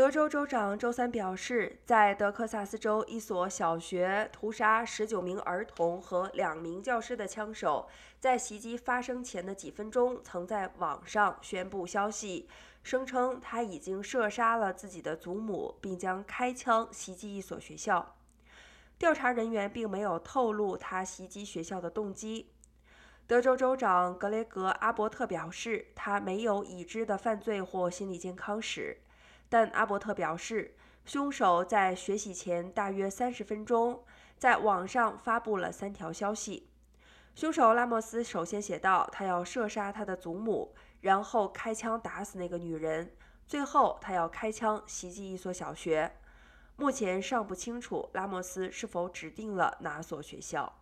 德州州长周三表示，在德克萨斯州一所小学屠杀十九名儿童和两名教师的枪手，在袭击发生前的几分钟曾在网上宣布消息，声称他已经射杀了自己的祖母，并将开枪袭击一所学校。调查人员并没有透露他袭击学校的动机。德州州长格雷格·阿伯特表示，他没有已知的犯罪或心理健康史。但阿伯特表示，凶手在学习前大约三十分钟在网上发布了三条消息。凶手拉莫斯首先写道，他要射杀他的祖母，然后开枪打死那个女人，最后他要开枪袭击一所小学。目前尚不清楚拉莫斯是否指定了哪所学校。